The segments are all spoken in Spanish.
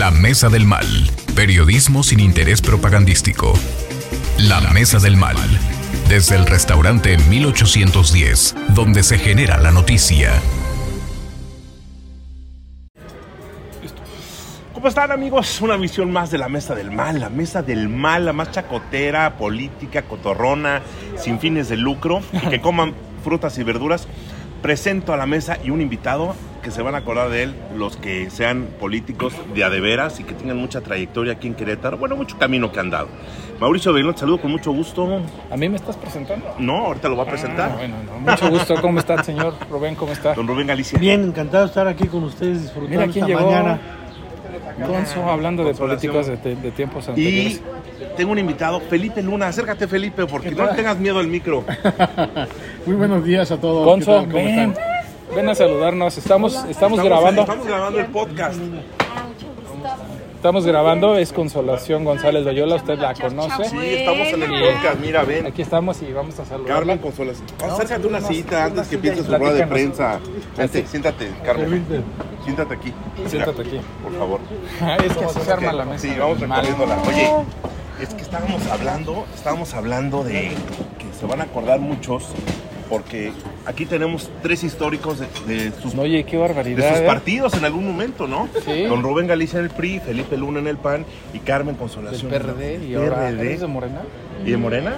La Mesa del Mal. Periodismo sin interés propagandístico. La Mesa del Mal. Desde el restaurante 1810, donde se genera la noticia. ¿Cómo están amigos? Una visión más de la mesa del mal, la mesa del mal, la más chacotera, política, cotorrona, sin fines de lucro, que coman frutas y verduras. Presento a la mesa y un invitado que se van a acordar de él, los que sean políticos de adeveras y que tengan mucha trayectoria aquí en Querétaro, bueno, mucho camino que han dado. Mauricio Bailón, te saludo con mucho gusto. ¿A mí me estás presentando? No, ahorita lo va a presentar. Ah, bueno, no, mucho gusto. ¿Cómo está el señor Rubén? ¿Cómo está? Don Rubén Galicia. Bien, encantado de estar aquí con ustedes disfrutando Mira quién esta llegó. mañana. Gonzo, hablando de políticos de, de tiempos Y anteriores. tengo un invitado, Felipe Luna. Acércate, Felipe, porque ¿Qué no tengas miedo al micro. Muy buenos días a todos. Gonzo, ¿Qué tal? ¿Cómo ven. están? Ven a saludarnos. Estamos, estamos, grabando. Estamos grabando el podcast. Estamos grabando. Es Consolación González Loyola. Usted la conoce. Sí, estamos en el podcast. Mira, ven. Aquí estamos y vamos a saludar. Carmen Consolación. Acércate una cita antes que sillas empiece y su rueda de prensa. Vente, siéntate, Carmen. Siéntate aquí. Siéntate aquí. Por favor. es que así se arma la mesa. Sí, vamos recorriéndola. Oye, es que estábamos hablando, estábamos hablando de que se van a acordar muchos, porque aquí tenemos tres históricos de, de sus, Oye, qué de barbaridad. sus ¿eh? partidos en algún momento, ¿no? Sí. Don Rubén Galicia en el PRI, Felipe Luna en el PAN y Carmen Del Consolación. PRD y ahora PRD. ¿eres de Morena. ¿Y de Morena?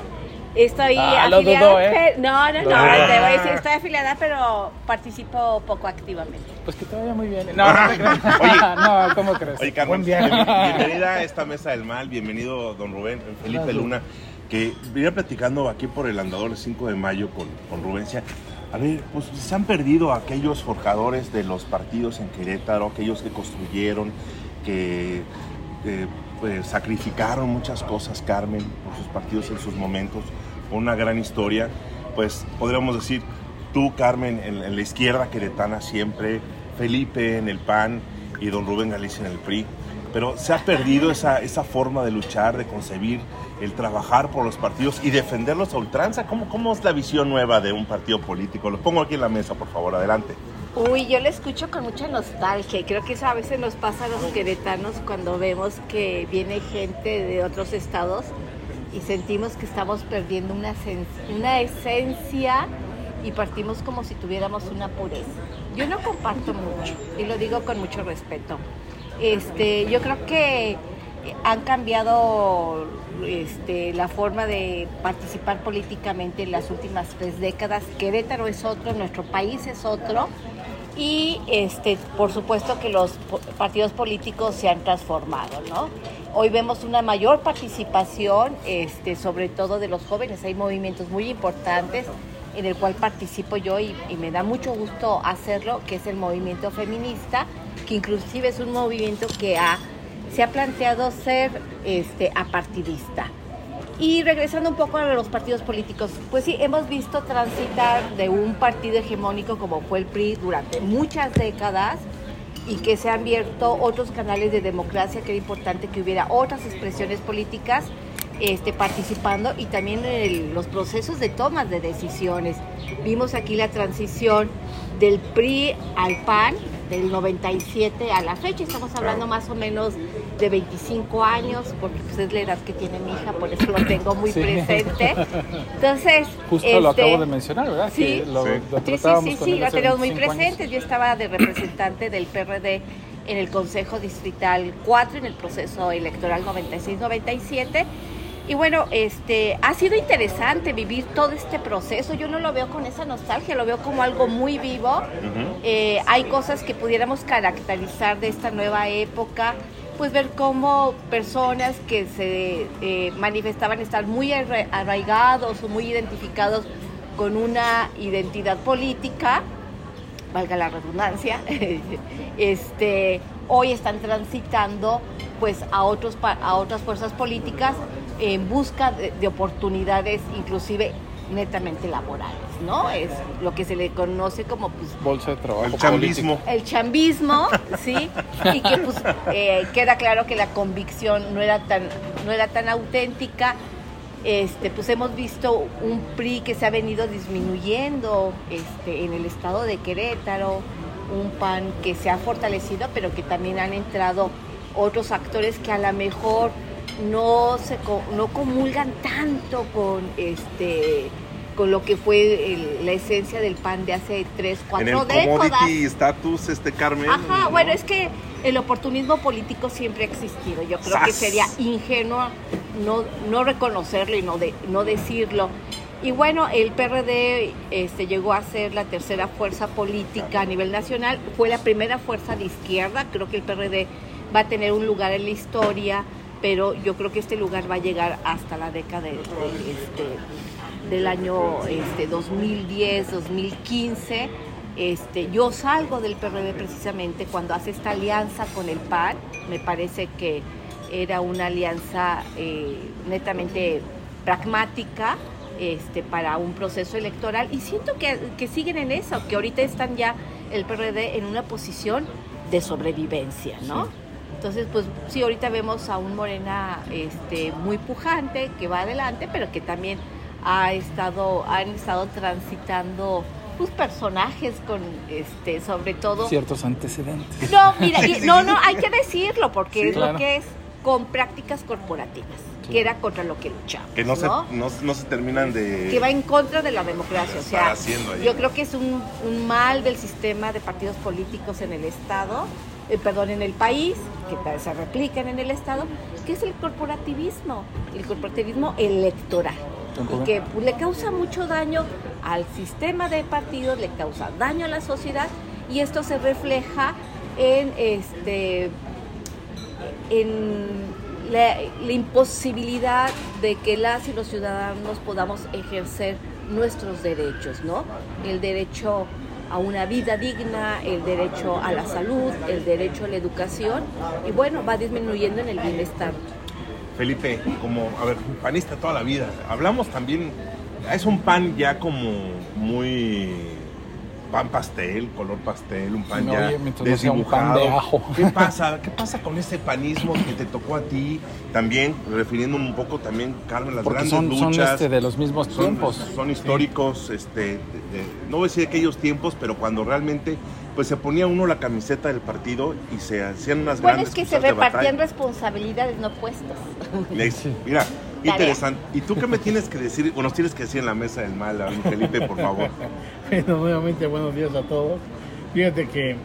Estoy Ah, afiliada. dudó, ¿eh? No, no, no, te voy a decir, estoy afiliada, pero participo poco activamente. Pues que te vaya muy bien. No, no te creas. Oye. no, ¿cómo crees? Oye, Carmen, bien- bienvenida a esta mesa del mal, bienvenido don Rubén, Felipe Gracias. Luna, que venía platicando aquí por el andador el 5 de mayo con, con Rubencia. A ver, pues se han perdido aquellos forjadores de los partidos en Querétaro, aquellos que construyeron, que eh, pues, sacrificaron muchas cosas, Carmen, por sus partidos en sus momentos, una gran historia. Pues podríamos decir, tú, Carmen, en, la izquierda queretana siempre, Felipe en el PAN y don Rubén Galicia en el PRI. Pero se ha perdido esa, esa forma de luchar, de concebir, el trabajar por los partidos y defenderlos a ultranza. ¿Cómo, ¿Cómo es la visión nueva de un partido político? Los pongo aquí en la mesa, por favor, adelante. Uy, yo le escucho con mucha nostalgia y creo que eso a veces nos pasa a los queretanos cuando vemos que viene gente de otros estados y sentimos que estamos perdiendo una, una esencia y partimos como si tuviéramos una pureza. Yo no comparto mucho y lo digo con mucho respeto. Este, yo creo que han cambiado este, la forma de participar políticamente en las últimas tres décadas. Querétaro es otro, nuestro país es otro. Y este, por supuesto que los partidos políticos se han transformado, ¿no? Hoy vemos una mayor participación, sobre todo de los jóvenes. Hay movimientos muy importantes en el cual participo yo y, y me da mucho gusto hacerlo, que es el movimiento feminista, que inclusive es un movimiento que ha, se ha planteado ser este, apartidista. Y regresando un poco a los partidos políticos, pues sí, hemos visto transitar de un partido hegemónico como fue el PRI durante muchas décadas y que se han abierto otros canales de democracia, que era importante que hubiera otras expresiones políticas este, participando y también en el- los procesos de tomas de decisiones. Vimos aquí la transición del PRI al PAN del 97 a la fecha, estamos hablando más o menos de 25 años, porque pues, es la edad que tiene mi hija, por eso lo tengo muy Sí. presente. Entonces, Justo lo este, acabo de mencionar, ¿verdad? Sí. Que lo, Sí. lo Sí, sí, sí, lo tenemos muy 25 años. presentes. Yo estaba de representante del PRD en el Consejo Distrital 4, en el proceso electoral 96-97. Y bueno, este, ha sido interesante vivir todo este proceso. Yo no lo veo con esa nostalgia, lo veo como algo muy vivo. Eh, hay cosas que pudiéramos caracterizar de esta nueva época, pues ver cómo personas que se eh, manifestaban estar muy arra- arraigados o muy identificados con una identidad política, valga la redundancia, este, hoy están transitando pues a otros a otras fuerzas políticas en busca de, de oportunidades inclusive netamente laborales, ¿no? Es lo que se le conoce como pues Bolsa de trabajo. El chambismo. el chambismo, ¿sí? Y que pues eh, queda claro que la convicción no era tan, no era tan auténtica. Este, pues hemos visto un PRI que se ha venido disminuyendo este, en el estado de Querétaro, un PAN que se ha fortalecido, pero que también han entrado otros actores que a lo mejor no se no comulgan tanto con este con lo que fue el- la esencia del pan de hace tres, En cuatro el décadas. commodity status, este Carmen. Ajá, ¿no? bueno, es que el oportunismo político siempre ha existido. Yo creo que sería ingenuo no, no reconocerlo y no, de, no decirlo. Y bueno, el PRD este, llegó a ser la tercera fuerza política a nivel nacional. Fue la primera fuerza de izquierda. Creo que el PRD va a tener un lugar en la historia, pero yo creo que este lugar va a llegar hasta la década este, del año este, 2010, 2015. Este, yo salgo del PRD precisamente cuando hace esta alianza con el PAN. Me parece que era una alianza eh, netamente pragmática este, para un proceso electoral y siento que, que siguen en eso, que ahorita están ya el PRD en una posición de sobrevivencia, ¿no? Entonces, pues sí, ahorita vemos a un Morena este, muy pujante, que va adelante, pero que también ha estado, han estado transitando pues, personajes con, este, sobre todo... Ciertos antecedentes. No, mira, y- no, no, hay que decirlo, porque Sí, es claro. lo que es con prácticas corporativas, Sí. que era contra lo que luchamos. Que no, Se, ¿no? no, no se terminan de... que va en contra de la democracia. O Está sea, haciendo ahí. yo creo que es un, un mal del sistema de partidos políticos en el Estado, eh, perdón, en el país, que se replican en el Estado, que es el corporativismo, el corporativismo electoral. Y que pues, le causa mucho daño al sistema de partidos, le causa daño a la sociedad y esto se refleja en este en la, la imposibilidad de que las y los ciudadanos podamos ejercer nuestros derechos, ¿no? El derecho a una vida digna, el derecho a la salud, el derecho a la educación y bueno, va disminuyendo en el bienestar. Felipe, como, a ver, panista toda la vida. Hablamos también, es un pan ya como muy pan pastel, color pastel, un pan No, ya no pan desdibujado. de ajo. ¿Qué pasa? ¿Qué pasa con ese panismo que te tocó a ti? También, refiriéndome un poco también, Carmen, las Porque grandes son, son luchas. este, de los mismos son, tiempos. son históricos, este, de- de- no voy a decir aquellos tiempos, pero cuando realmente pues se ponía uno la camiseta del partido y se hacían unas Bueno, grandes es que se repartían responsabilidades, no puestos. Next. Mira, interesante. ¿Y tú qué me tienes que decir, o nos tienes que decir en la mesa del mal, Felipe, por favor? Bueno, nuevamente buenos días a todos. Fíjate que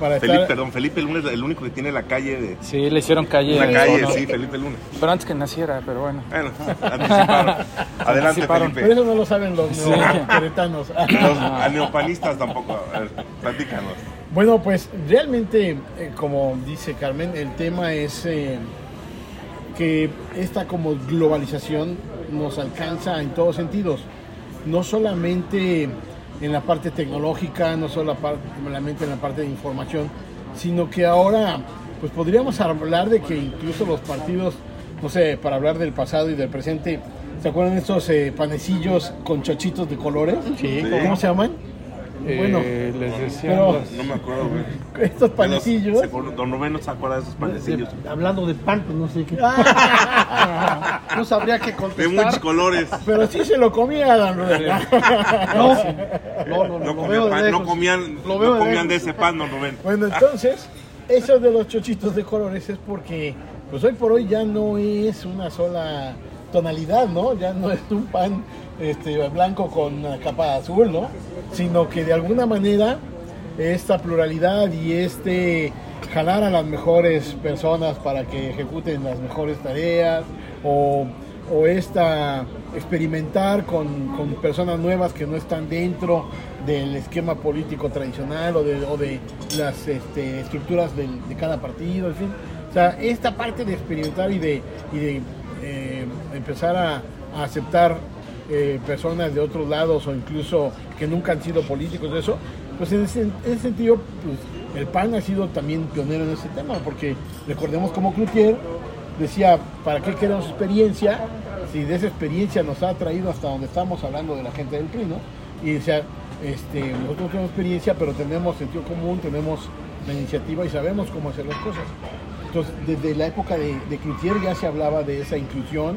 para Felipe, estar... perdón, Felipe Luna es el único que tiene la calle de... Sí, le hicieron calle. La calle, sí, Felipe Luna. Pero antes que naciera, pero bueno. Bueno, anticiparon. Adelante, Anticiparon. Pero Felipe. eso no lo saben los Sí. Los neopanistas tampoco. A ver, platícanos. Bueno, pues realmente, eh, como dice Carmen, el tema es eh, que esta como globalización nos alcanza en todos sentidos. No solamente en la parte tecnológica, no solamente en la parte de información, sino que ahora pues podríamos hablar de que incluso los partidos, no sé, para hablar del pasado y del presente, ¿se acuerdan de estos eh, panecillos con chochitos de colores? Sí, ¿Cómo se llaman? Bueno, Eh, les pero- No me acuerdo, güey. estos panecillos. Don Rubén no se acuerda de esos panecillos. Hablando de pan, pues no sé qué. no sabría qué De contestar. muchos colores. Pero sí se lo comía, don Rubén. No, no, no, No, de pan- no comían, Lo veo no de comían de ese pan, don Rubén. Bueno, entonces, eso de los chochitos de colores es porque, pues hoy por hoy ya no es una sola tonalidad, ¿no? Ya no es un pan este, blanco con una capa azul, ¿no? Sino que de alguna manera esta pluralidad y este jalar a las mejores personas para que ejecuten las mejores tareas o, o esta experimentar con, con personas nuevas que no están dentro del esquema político tradicional o de, o de las este, estructuras de cada partido, en fin. O sea, esta parte de experimentar y de eh, empezar a, aceptar eh, personas de otros lados o incluso que nunca han sido políticos, eso, pues en ese, en ese sentido, pues el PAN ha sido también pionero en ese tema, porque recordemos como Cloutier decía, ¿para qué queremos experiencia? Si de esa experiencia nos ha traído hasta donde estamos hablando de la gente del PRI, ¿no? Y decía, este, nosotros tenemos experiencia, pero tenemos sentido común, tenemos la iniciativa y sabemos cómo hacer las cosas. Entonces, desde la época de, de Cloutier ya se hablaba de esa inclusión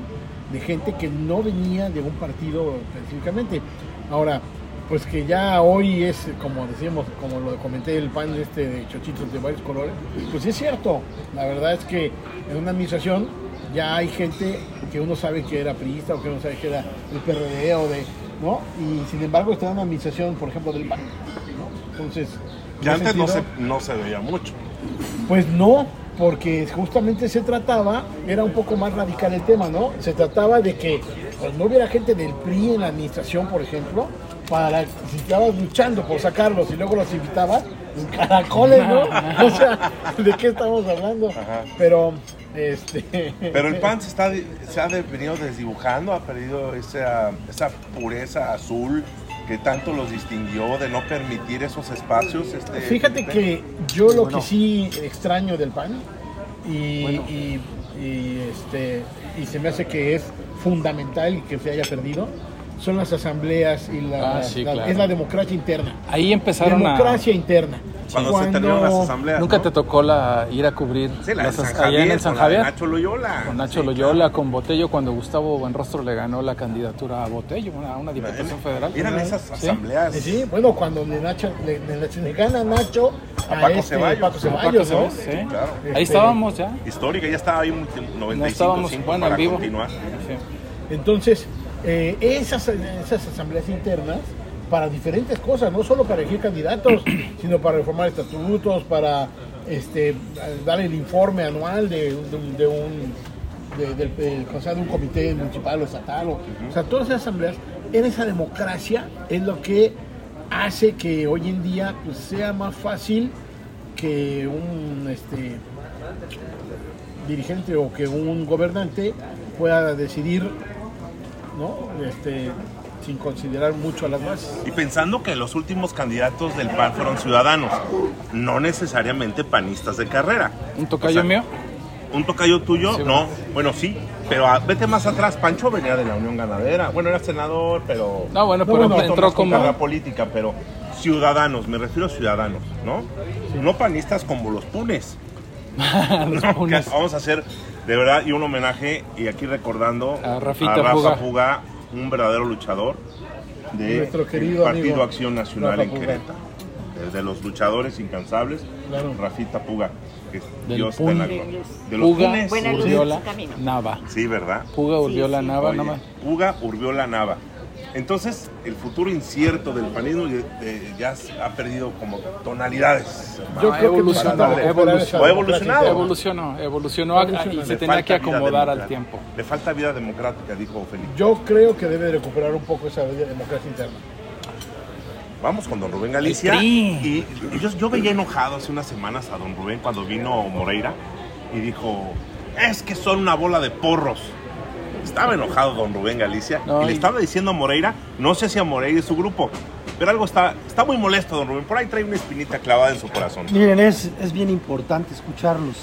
de gente que no venía de un partido específicamente. Ahora, pues que ya hoy es, como decíamos, como lo comenté, el pan este de chochitos de varios colores, pues sí es cierto. La verdad es que en una administración ya hay gente que uno sabe que era priista o que uno sabe que era del PRD o de, ¿no? Y sin embargo está en una administración, por ejemplo, del PAN, ¿no? Entonces... ese antes no se, no se veía mucho. Pues no, porque justamente se trataba, era un poco más radical el tema, ¿no? Se trataba de que pues, no hubiera gente del PRI en la administración, por ejemplo, para si estabas luchando por sacarlos y luego los invitabas, en caracoles, ¿no? O sea, ¿de qué estamos hablando? Ajá. Pero, este... Pero el PAN se, está, se ha venido desdibujando, ha perdido esa, esa pureza azul que tanto los distinguió de no permitir esos espacios. Este, Fíjate que yo lo que sí extraño del PAN y, y- y, este, y se me hace que es fundamental que se haya perdido son las asambleas y la, Ah, sí, la- claro. es la democracia interna. Ahí empezaron democracia interna. Cuando, se terminaron las asambleas. Nunca ¿no? te tocó la, ir a cubrir Sí, la de las San as- Javier, allá en el San con la de Javier. Nacho Loyola. Con Nacho Sí, Loyola, con Botello, cuando Gustavo Buenrostro le ganó la candidatura a Botello, a una claro. diputación federal. Eran esas asambleas. Sí, bueno, cuando le, Nacho, le, le- le gana Nacho a, A Paco este Ceballos. Paco Paco Ceballos, ¿no? Ceballos, sí. claro. Ahí Este, estábamos ya. Histórica, ya estaba ahí un 95 No estábamos, bueno, para en vivo. continuar. Sí. Entonces, eh, esas, esas asambleas internas, para diferentes cosas, no solo para elegir candidatos, sino para reformar estatutos, para este, dar el informe anual de, de- de un, de, del- del- o sea, de un comité municipal o estatal. O, o sea, todas esas asambleas, en esa democracia es lo que hace que hoy en día pues, sea más fácil que un este, dirigente o que un gobernante pueda decidir ¿no? este, sin considerar mucho a las bases. Y pensando que los últimos candidatos del PAN fueron ciudadanos, no necesariamente panistas de carrera. Un tocayo O sea, mío. ¿Un tocayo tuyo? Sí, no. Bueno, sí. Pero ah, vete más atrás. Pancho venía de la Unión Ganadera. Bueno, era senador, pero... No, bueno, No, pero bueno, entró más como. carrera política, pero ciudadanos, me refiero a ciudadanos, ¿no? No panistas como los punes. Los ¿no? punes. Que Vamos a hacer de verdad y un homenaje y aquí recordando A Rafita Rafa Puga. Puga, un verdadero luchador de Nuestro querido Partido amigo Acción Nacional en. Querétaro. De los luchadores incansables, Claro. Rafita Puga, que Del Dios está en la Pun. gloria. De los Puga, Punes. Nava. sí, ¿verdad? Puga, Sí, Urbiola, sí. Nava, Oye. Puga, Urbiola, Nava. Entonces, el futuro incierto del panismo ya ha perdido como tonalidades. Yo creo que evolucionó, evolucionó. Evolucionó, evolucionó Evolucionó. y se tenía que vida acomodar al tiempo. Le falta vida democrática, dijo Felipe. Yo creo que debe de recuperar un poco esa democracia interna. Vamos con don Rubén Galicia. Y, y yo, yo veía enojado hace unas semanas a don Rubén cuando vino Moreira y dijo, es que son una bola de porros. Estaba enojado don Rubén Galicia No, y le y- estaba diciendo a Moreira, no sé si a Moreira y su grupo, pero algo está, está muy molesto don Rubén. Por ahí trae una espinita clavada en su corazón. Miren, es, es bien importante escucharlos.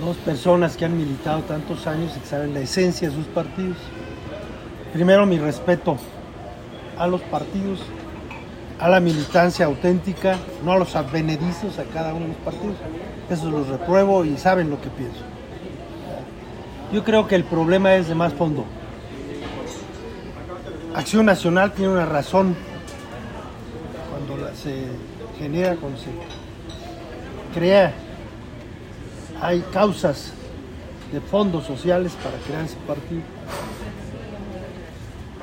Dos personas que han militado tantos años y que saben la esencia de sus partidos. Primero, mi respeto a los partidos, a la militancia auténtica, no a los advenedizos, a cada uno de los partidos. Eso los repruebo y saben lo que pienso. Yo creo que el problema es de más fondo. Acción Nacional tiene una razón cuando se genera, cuando se crea, hay causas de fondos sociales para crear ese partido.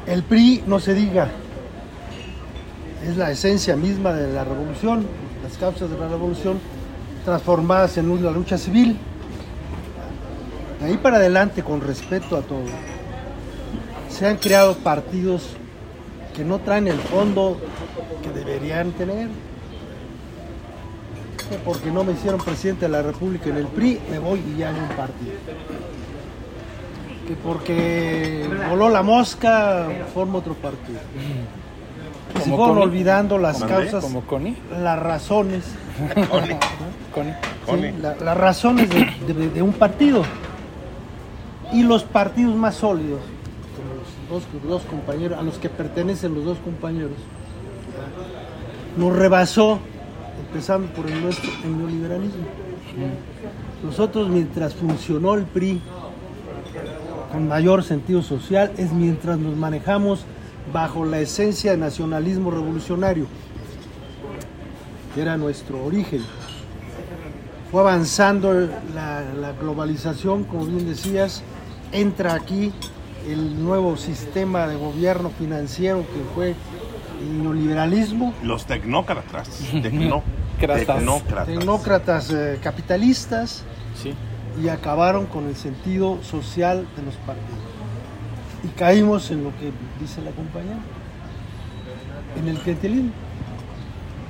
El PRI, no se diga, es la esencia misma de la revolución, las causas de la revolución transformadas en una lucha civil. De ahí para adelante, con respeto a todo, se han creado partidos que no traen el fondo que deberían tener. Que porque no me hicieron presidente de la República en el PRI, me voy y ya hago un partido. Que porque voló la mosca, formo otro partido. Y se fueron Connie. olvidando las causas, Como Connie. las razones Connie, Connie. Connie. Sí, la- las razones de, de- de un partido. Y los partidos más sólidos, como los dos, dos compañeros, a los que pertenecen los dos compañeros, nos rebasó, empezando por el nuestro, el neoliberalismo. Nosotros, mientras funcionó el PRI con mayor sentido social, es mientras nos manejamos bajo la esencia de nacionalismo revolucionario, que era nuestro origen. Fue avanzando la, la globalización, como bien decías, entra aquí el nuevo sistema de gobierno financiero que fue el neoliberalismo, Los tecnócratas. tecno- tecnócratas. tecnócratas eh, capitalistas Sí. y acabaron con el sentido social de los partidos. Y caímos en lo que dice la compañera, en el clientelismo.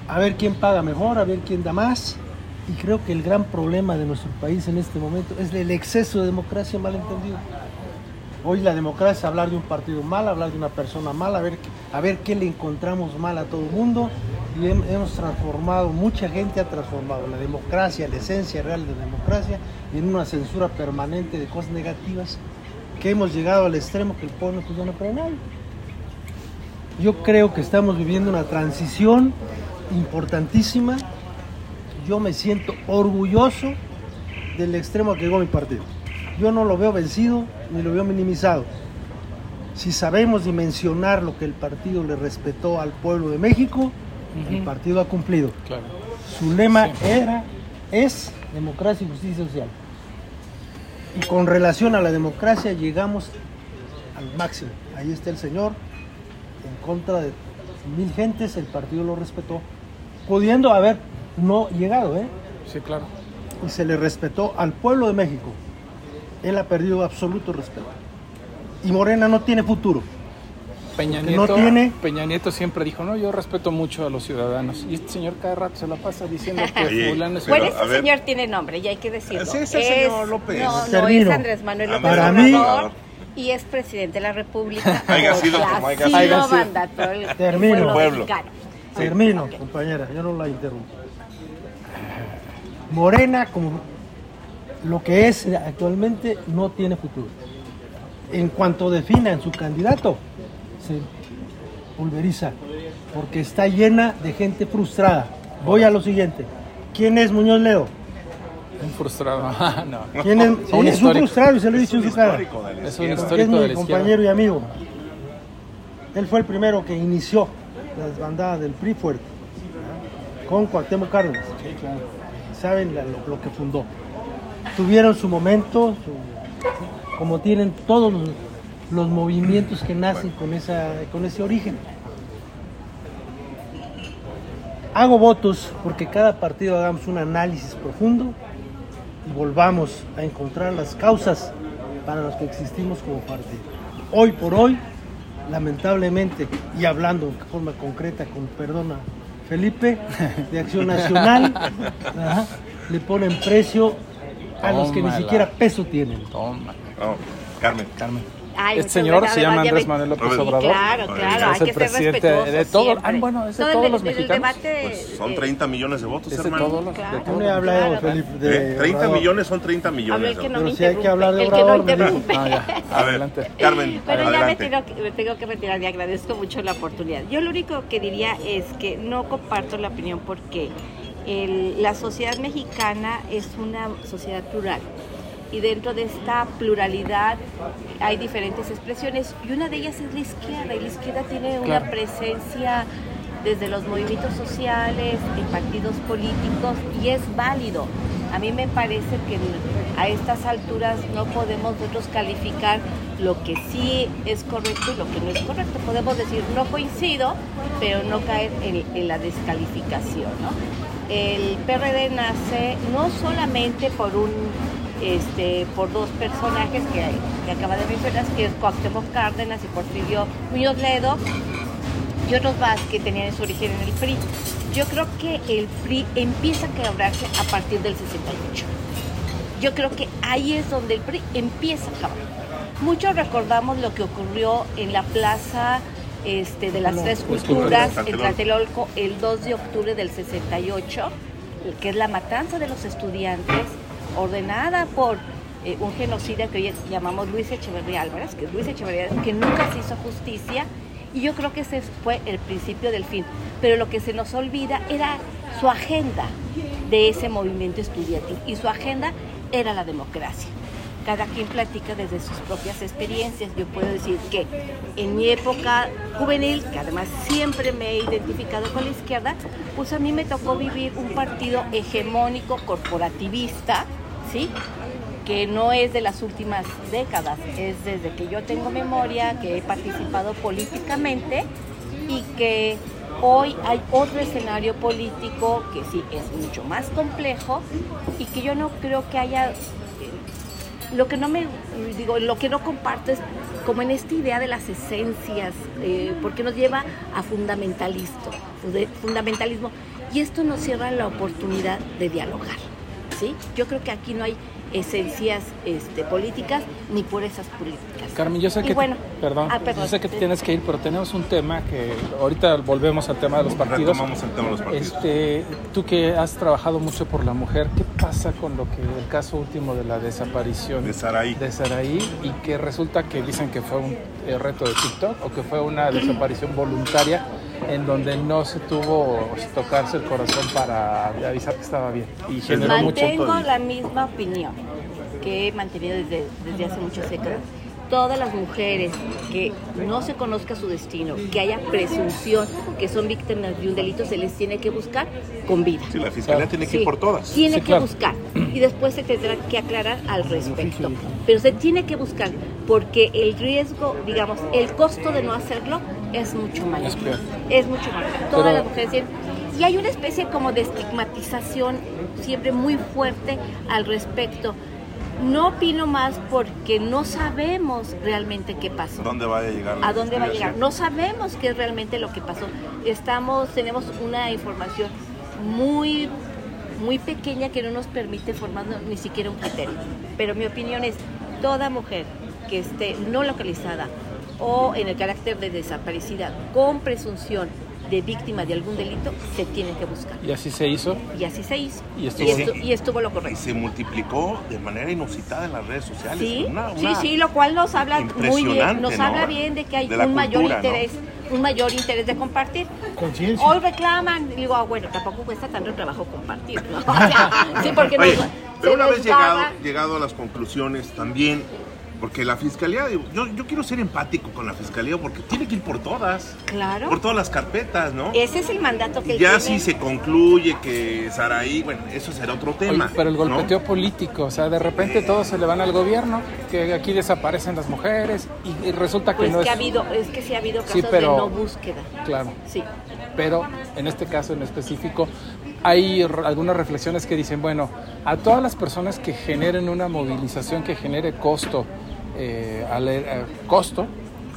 A ver quién paga mejor, a ver quién da más. Y creo que el gran problema de nuestro país en este momento es el exceso de democracia malentendido. Hoy la democracia es hablar de un partido mal, hablar de una persona mal, a ver, a ver qué le encontramos mal a todo el mundo. Y hem- hemos transformado, mucha gente ha transformado la democracia, la esencia real de la democracia, en una censura permanente de cosas negativas, que hemos llegado al extremo que el pueblo pues, no en nadie. Yo creo que estamos viviendo una transición importantísima. Yo me siento orgulloso del extremo a que llegó mi partido. Yo no lo veo vencido ni lo veo minimizado. Si sabemos dimensionar lo que el partido le respetó al pueblo de México, el partido ha cumplido. Claro. Su lema Sí. era, es democracia y justicia social. Y con relación a la democracia llegamos al máximo. Ahí está el señor, en contra de mil gentes, el partido lo respetó, pudiendo haber no llegado, ¿eh? Sí, claro. y se le respetó al pueblo de México. Él ha perdido absoluto respeto. Y Morena no tiene futuro. Peña no Nieto, tiene- Peña Nieto siempre dijo, no, yo respeto mucho a los ciudadanos. Y este señor cada rato se la pasa diciendo que Oye, fulano es Pero, Bueno, este ver. señor tiene nombre, y hay que decirlo. Sí, es el señor López. No, no, Termino. es Andrés Manuel López Para mí- y es presidente de la República. Haya por sido la como haya sido sido. mandato del Termino. pueblo. Termino, compañera, yo no la interrumpo. Morena, como lo que es actualmente, no tiene futuro. En cuanto defina en su candidato, se pulveriza, porque está llena de gente frustrada. Voy a lo siguiente. ¿Quién es Muñoz Ledo? un frustrado. No. ¿Quién es? Un Sí, es un histórico. frustrado y se lo he dicho en un su cara. la Es un es histórico de mi la compañero y amigo. Él fue el primero que inició las bandadas del PRI fuerte, con Cuauhtémoc Cárdenas. Saben lo, que fundó. Tuvieron su momento, como tienen todos los, los movimientos que nacen con, esa, con ese origen. Hago votos porque cada partido hagamos un análisis profundo y volvamos a encontrar las causas para las que existimos como partido. Hoy por hoy, lamentablemente, y hablando de forma concreta con perdona Felipe, de Acción Nacional, ajá, le ponen precio a los que ni siquiera peso tienen. Toma, No, Carmen. Carmen. Ay, este señor se llama Andrés Manuel López Sí, Obrador. Claro, Es claro, el hay que ser presidente de todo- ah, bueno, es de No, todos del- los mexicanos. debate, Pues son eh, 30 millones de votos, Es de hermano. todos los. Claro. de todos de Claro. Felipe. ¿Eh? de 30 Obrador. millones son 30 Habla millones. el que no Pero si hay que hablar de el que no Obrador, me dijo. interrumpe. No, ya, A ver, adelante. Carmen, Pero ya me adelante. tengo, que, me tengo que retirar y agradezco mucho la oportunidad. Yo lo único que diría es que no comparto la opinión porque el- la sociedad mexicana es una sociedad plural y dentro de esta pluralidad hay diferentes expresiones y una de ellas es la izquierda y la izquierda tiene una Claro. presencia desde los movimientos sociales, en partidos políticos y es válido. A mí me parece que a estas alturas no podemos nosotros calificar lo que sí es correcto y lo que no es correcto. Podemos decir no coincido, pero no caer en, en la descalificación. ¿no? El PRD nace no solamente por un este, por dos personajes que, que acaba de mencionar, que es Cuauhtémoc Cárdenas y Porfirio Muñoz Ledo, y otros más que tenían su origen en el PRI. Yo creo que el PRI empieza a quebrarse a partir del 68. Yo creo que ahí es donde el PRI empieza a acabar. Muchos recordamos lo que ocurrió en la plaza este, de las tres culturas en Tlatelolco el 2 de octubre del 68, que es la matanza de los estudiantes, ordenada por eh, un genocida que hoy llamamos Luis Echeverría Álvarez, que Luis Echeverría, que nunca se hizo justicia, y yo creo que ese fue el principio del fin. Pero lo que se nos olvida era su agenda de ese movimiento estudiantil, y su agenda era la democracia. Cada quien platica desde sus propias experiencias. Yo puedo decir que en mi época juvenil, que además siempre me he identificado con la izquierda, pues a mí me tocó vivir un partido hegemónico, corporativista, ¿sí? que no es de las últimas décadas, es desde que yo tengo memoria, que he participado políticamente y que hoy hay otro escenario político que sí es mucho más complejo y que yo no creo que haya lo que no me digo lo que no comparto es como en esta idea de las esencias eh, porque nos lleva a fundamentalismo fundamentalismo. Y esto nos cierra la oportunidad de dialogar sí yo creo que aquí no hay esencias este, políticas ni por esas políticas. Carmen, yo sé que, bueno, perdón, ah, perdón, yo sé que tienes que ir, pero tenemos un tema que ahorita volvemos al tema de los partidos. Retomamos el tema de los partidos. Este, tú que has trabajado mucho por la mujer, ¿qué pasa con lo que el caso último de la desaparición De Saraí. de Saraí y que resulta que dicen que fue un eh, reto de TikTok o que fue una desaparición voluntaria en donde no se tuvo tocarse el corazón para avisar que estaba bien y generó mucho Mantengo la misma opinión que he mantenido desde, desde hace muchas décadas. Todas las mujeres que no se conozca su destino, que haya presunción que son víctimas de un delito, se les tiene que buscar con vida. Sí, la fiscalía tiene que ir Sí, por todas. Tiene Sí, que claro. buscar y después se tendrá que aclarar al respecto. Pero se tiene que buscar porque el riesgo, digamos, el costo de no hacerlo es mucho mayor. Es peor. Es mucho mayor. Todas Pero- las mujeres tienen- Y hay una especie como de estigmatización siempre muy fuerte al respecto. No opino más porque no sabemos realmente qué pasó ¿Dónde va a llegar? a dónde va a llegar. No sabemos qué es realmente lo que pasó. Estamos, tenemos una información muy, muy pequeña que no nos permite formar ni siquiera un criterio. Pero mi opinión es, toda mujer que esté no localizada o en el carácter de desaparecida con presunción de víctima de algún delito, se tiene que buscar. y así se hizo. Y así se hizo. Y estuvo- estu- y estuvo lo Y correcto. se multiplicó de manera inusitada en las redes sociales. Sí, Una- sí, una- sí, lo cual nos habla muy bien, nos ¿no? habla bien de que hay De un mayor interés, un mayor interés de compartir. Conciencia. Hoy reclaman, digo, ah, bueno, tampoco cuesta tanto trabajo compartir, ¿no? O sea, sí, porque Oye, nos, pero una vez llegado, llegado a las conclusiones también, porque la fiscalía, digo, yo, yo quiero ser empático con la fiscalía porque tiene que ir por todas, Claro, por todas las carpetas, ¿no? ese es el mandato que ya si se concluye que Saraí, bueno, eso será otro tema. Oye, pero el ¿no? golpeteo político, o sea, de repente todos se le van al gobierno, que aquí desaparecen las mujeres y, y resulta que Pues no que es... ha habido, es que sí ha habido Sí, casos pero- de no búsqueda. Claro, Sí. pero en este caso en específico hay algunas reflexiones que dicen, bueno, a todas las personas que generen una movilización que genere costo, eh, al- eh, costo,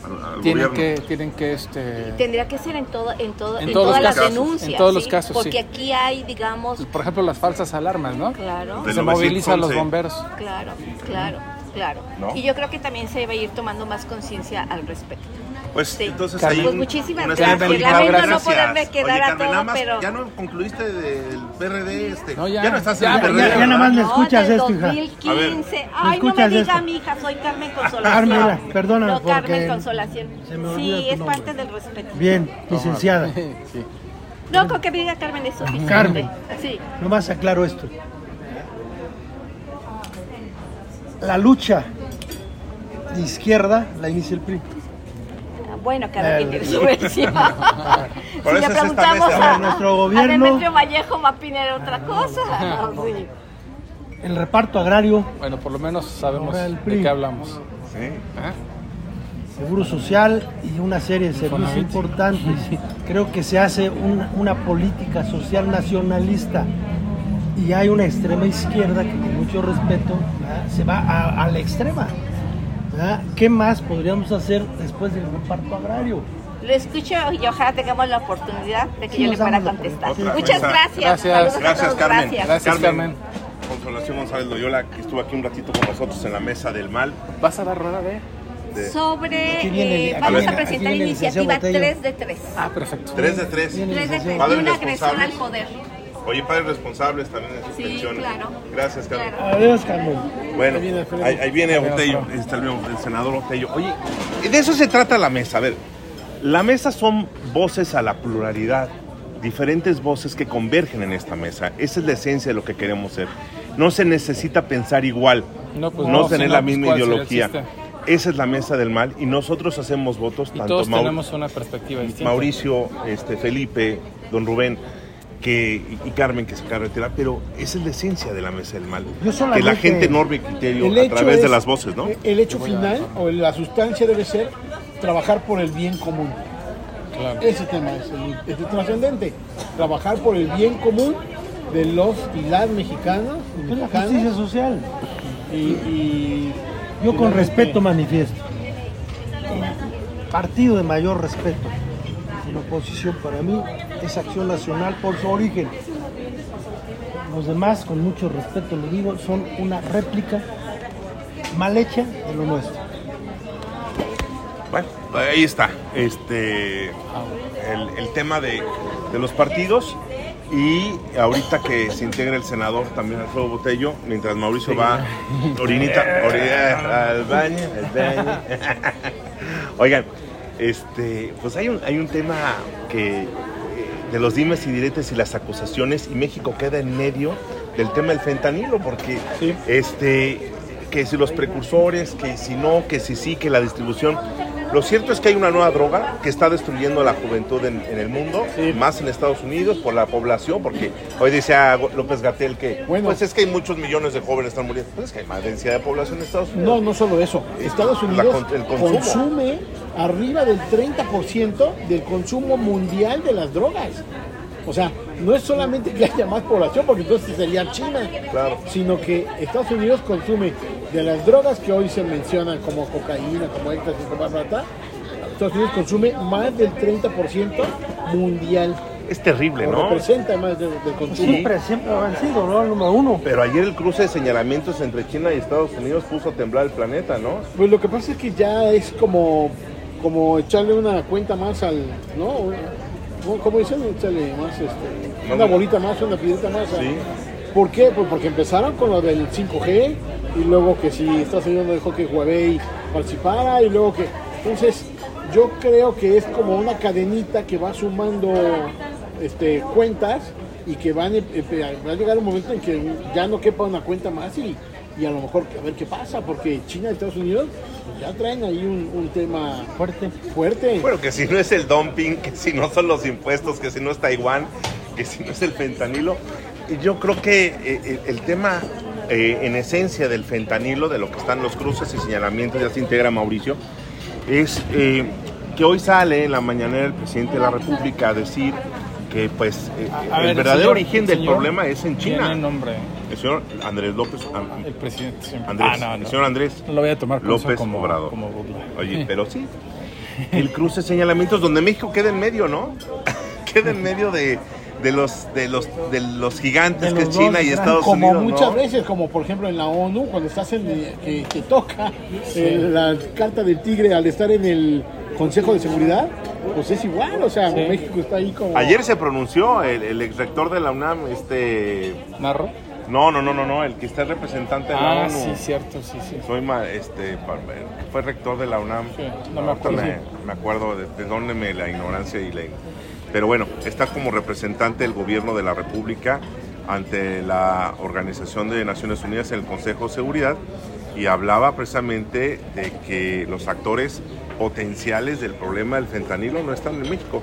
Al- al tienen gobierno. que, tienen que este, Tendría que ser en todo, en todo, En en, todos todas los las casos, denuncias. en todos los casos, Porque sí. aquí hay, digamos, por ejemplo, las falsas alarmas, ¿no? claro. Se movilizan los 911. bomberos. Claro, claro, claro. ¿No? Y yo creo que también se va a ir tomando más conciencia al respecto. Pues Sí. entonces hay Pues muchísimas una gracias. películas. no poderme quedar Oye, a todo, nada más, pero- ya no concluiste del PRD este. No, ya, no estás ya, en el ya, PRD. ya nada más me No, escuchas del esto, hija. 2015. A ver. Ay, no me diga esto? mi hija, soy Carmen Consolación. Carmen, perdóname No, Carmen Consolación. se me olvida Sí, es nombre. parte del respeto. Bien, licenciada. Sí. No, con que me diga Carmen es suficiente. Carmen. Sí. Nomás aclaro esto. La lucha de izquierda la inicia el PRI. Bueno, cada quien Eh, tiene su versión. Por si eso le preguntamos a, Nuestro a gobierno- Demetrio Vallejo, va a opinar otra cosa. Sí. El reparto agrario, Bueno, por lo menos sabemos el de qué hablamos. Sí. ¿Ah? Seguro Social y una serie de servicios Infonavit. importantes. Creo que se hace un- una política social nacionalista y hay una extrema izquierda que con mucho respeto ¿verdad? se va a, a la extrema. ¿verdad? ¿Qué más podríamos hacer después del reparto agrario? Lo escucho y ojalá tengamos la oportunidad de que Sí, yo le pueda contestar. oportunidad. Muchas Otra gracias. Gracias. Gracias, Carmen. Gracias. Gracias, Carmen. Consolación González Loyola, que estuvo aquí un ratito con nosotros en la mesa del mal. ¿Vas a dar rueda de...? De Sobre, Aquí viene- eh, vamos viene- a presentar iniciativa Botello. 3 de 3. Ah, perfecto. 3 de 3. Viene 3 de 3 Padres y una agresión al poder. Oye, padres responsables también en sus Sí, pensiones. claro. Gracias, Carmen. Claro. Adiós, Carmen. Bueno, Ahí viene ahí, ahí viene Botello, está el, el senador Botello. Oye, de eso se trata la mesa. A ver, la mesa son voces a la pluralidad, diferentes voces que convergen en esta mesa. Esa es la esencia de lo que queremos ser. No se necesita pensar igual, No, pues no, no, tener la pues, misma ¿cuál sería el ideología. Esa es la mesa del mal y nosotros hacemos votos, Y tanto todos Mau- tenemos una perspectiva distinta. Mauricio, este, Felipe, don Rubén que, y, Carmen que se acaba de retirar, pero esa es la esencia de la mesa del mal. Yo Que la gente norme criterio El a través de las voces, ¿no? El hecho final o la sustancia debe ser trabajar por el bien común. Claro. Ese tema es el, es trascendente. Trabajar por el bien común de los y las mexicanas Es la mexicanos. justicia social. Y, y Yo con respeto manifiesto. Partido de mayor respeto en oposición para mí es Acción Nacional por su origen. Los demás, con mucho respeto lo digo, son una réplica mal hecha de lo nuestro. Bueno, ahí está. Este el, el tema de, de los partidos. Y ahorita que se integra el senador también Alfredo Botello, mientras Mauricio va orinita, orina al baño, al baño. Oigan, este, pues hay un, hay un tema que eh, de los dimes y diretes y las acusaciones y México queda en medio del tema del fentanilo porque este que si los precursores, que si no, que si sí, que la distribución. Lo cierto es que hay una nueva droga que está destruyendo a la juventud en, en el mundo, más en Estados Unidos por la población, porque hoy decía López Gatel que Bueno. pues es que hay muchos millones de jóvenes que están muriendo. Pues es que hay más densidad de población en Estados Unidos. No, no solo eso. Estados Unidos el consume arriba del 30% del consumo mundial de las drogas. O sea, no es solamente que haya más población, porque entonces sería China, Claro. sino que Estados Unidos consume de las drogas que hoy se mencionan como cocaína, como éxtasis, como rata, Estados Unidos consume más del 30% mundial. Es terrible, ¿no? representa más del, del consumo. Siempre, siempre han sido, ¿no? El número uno. Pero ayer el cruce de señalamientos entre China y Estados Unidos puso a temblar el planeta, ¿no? Pues lo que pasa es que ya es como, como echarle una cuenta más al, ¿no? ¿Cómo- ¿Cómo dicen? Echarle más, este, una bolita más, una piedrita más. Sí. ¿Por qué? Pues porque empezaron con lo del 5G y luego que si Estados Unidos no dejó que Huawei participara y luego que... Entonces, yo creo que es como una cadenita que va sumando este, cuentas y que van, eh, eh, va a llegar un momento en que ya no quepa una cuenta más y, y a lo mejor a ver qué pasa, porque China y Estados Unidos pues, ya traen ahí un, un tema Fuerte. fuerte. Bueno, que si no es el dumping, que si no son los impuestos, que si no es Taiwán, que si no es el fentanilo. Y Yo creo que eh, el, el tema eh, en esencia del fentanilo, de lo que están los cruces y señalamientos, ya se integra Mauricio, es eh, que hoy sale en la mañanera el presidente de la República a decir que pues eh, A el ver, verdadero señor- origen del señor problema es en China. Tiene nombre El señor Andrés López, el presidente siempre. Andrés, Ah, no, el señor Andrés No lo voy a tomar como, López como, Obrador. como burla. Oye, pero sí. El cruce señalamientos donde México queda en medio, ¿no? queda en medio de, de los de los de los gigantes De que es China y. Estados como Unidos. muchas ¿no? veces, como por ejemplo en la ONU, cuando estás en el- que, que toca eh, la carta del tigre al estar en el Consejo de Seguridad, pues es igual, o sea, Sí. México está ahí como... Ayer se pronunció el, el ex rector de la UNAM, este. ¿Narro? No, no, no, no, no, el que está representante de la Ah, ONU. sí, cierto, sí, sí. Soy ma- este, pa- fue rector de la UNAM. Sí, no me acuerdo. Me, me acuerdo de, de dónde me la ignorancia y la. Pero bueno, está como representante del gobierno de la República ante la Organización de Naciones Unidas en el Consejo de Seguridad y hablaba precisamente de que los actores potenciales del problema del fentanilo no están en México,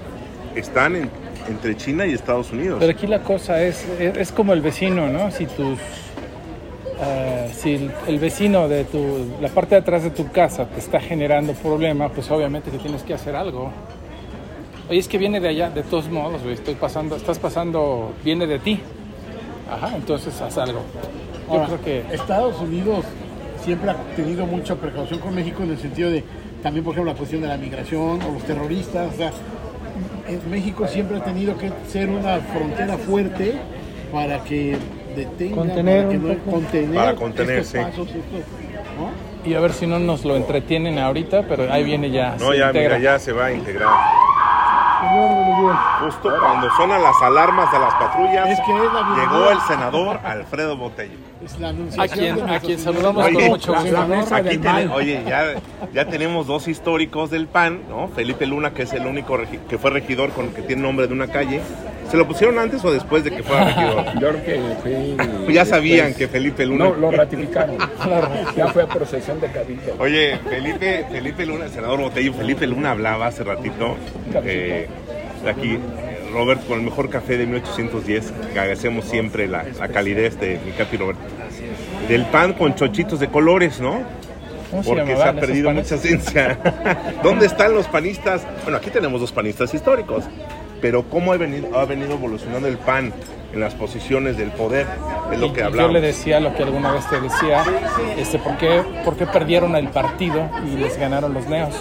están en- entre China y Estados Unidos. Pero aquí la cosa es, es, es como el vecino, ¿no? Si tus, eh, si el, el vecino de tu, la parte de atrás de tu casa te está generando problema, pues obviamente que tienes que hacer algo. Oye, es que viene de allá, de todos modos, güey, estoy pasando, estás pasando, viene de ti. Ajá, entonces haz algo. Yo Ahora, creo que Estados Unidos siempre ha tenido mucha precaución con México en el sentido de, también por ejemplo, la cuestión de la migración o los terroristas, o sea, México siempre ha tenido que ser una frontera fuerte para que detenga, Contener para, que un no- poco. contener, Para contener, estos sí. pasos, estos, ¿no? y a ver si no nos lo entretienen ahorita, pero ahí viene ya. No, se ya, integra. mira, ya se va a integrar. Señor de Miguel. Justo cuando suenan las alarmas de las patrullas, Es que es la bienvenida. llegó el senador Alfredo Botello. Es la A quien, a quien saludamos Oye, con mucho la- gusto. Aquí mal. oye, ya, ya tenemos dos históricos del PAN, ¿no? Felipe Luna, que es el único que fue regidor con que tiene nombre de una calle, ¿Se lo pusieron antes o después de que fuera regidor? Yo creo que. Pues ya sabían después- que Felipe Luna. No, lo ratificaron. ya fue a procesión de cabildo. Oye, Felipe, Felipe Luna, el senador Botello, Felipe Luna hablaba hace ratito eh, de aquí, Roberto, con el mejor café de 1810, que agradecemos siempre la, la calidez de mi capi Roberto. Del pan con chochitos de colores, ¿no? ¿Cómo se Porque se, ha perdido mucha esencia. ¿Dónde están los panistas? Bueno, aquí tenemos dos panistas históricos, pero cómo ha venido, ha venido evolucionando el pan en las posiciones del poder, es lo Y- que hablamos. Yo le decía lo que alguna vez te decía, este, ¿por, qué, ¿por qué perdieron el partido y les ganaron los neos?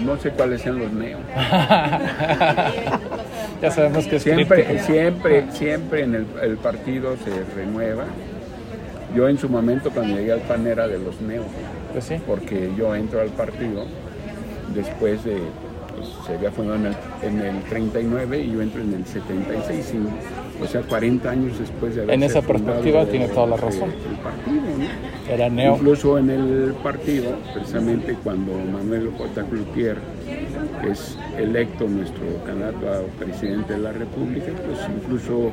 No sé cuáles sean los neos. ya sabemos que es Siempre, siempre, siempre en el, el partido se renueva. Yo en su momento cuando llegué al PAN era de los neos, Pues sí. porque yo entro al partido después de, se había fundado en el, en el 39 y yo entro en el 76, y- o sea, 40 años después de haber En esa perspectiva tiene toda la razón. El partido, ¿no? Era neo. Incluso en el partido, precisamente cuando Manuel J. Cloutier es electo nuestro candidato a presidente de la República, pues incluso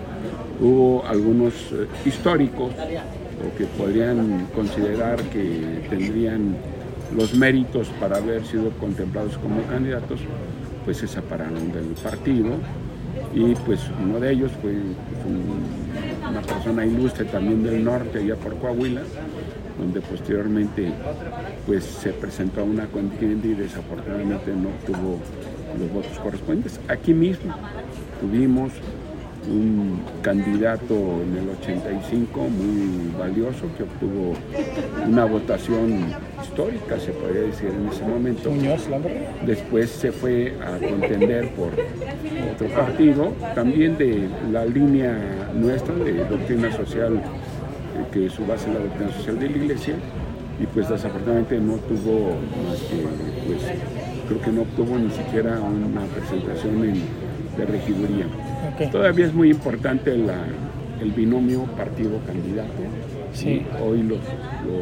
hubo algunos eh, históricos o que podrían considerar que tendrían los méritos para haber sido contemplados como candidatos, pues se separaron del partido y pues uno de ellos fue un- una persona ilustre también del norte, allá por Coahuila, donde posteriormente pues se presentó a una contienda y desafortunadamente no obtuvo los votos correspondientes. Aquí mismo tuvimos un candidato en el 85 muy valioso que obtuvo una votación histórica, se podría decir en ese momento. Después se fue a contender por otro partido, también de la línea nuestra de doctrina social, eh, que su base es la doctrina social de la iglesia, y pues desafortunadamente no tuvo más que, pues creo que no obtuvo ni siquiera una presentación en, de regiduría. Todavía es muy importante la- el binomio partido-candidato. Sí. Hoy los, lo-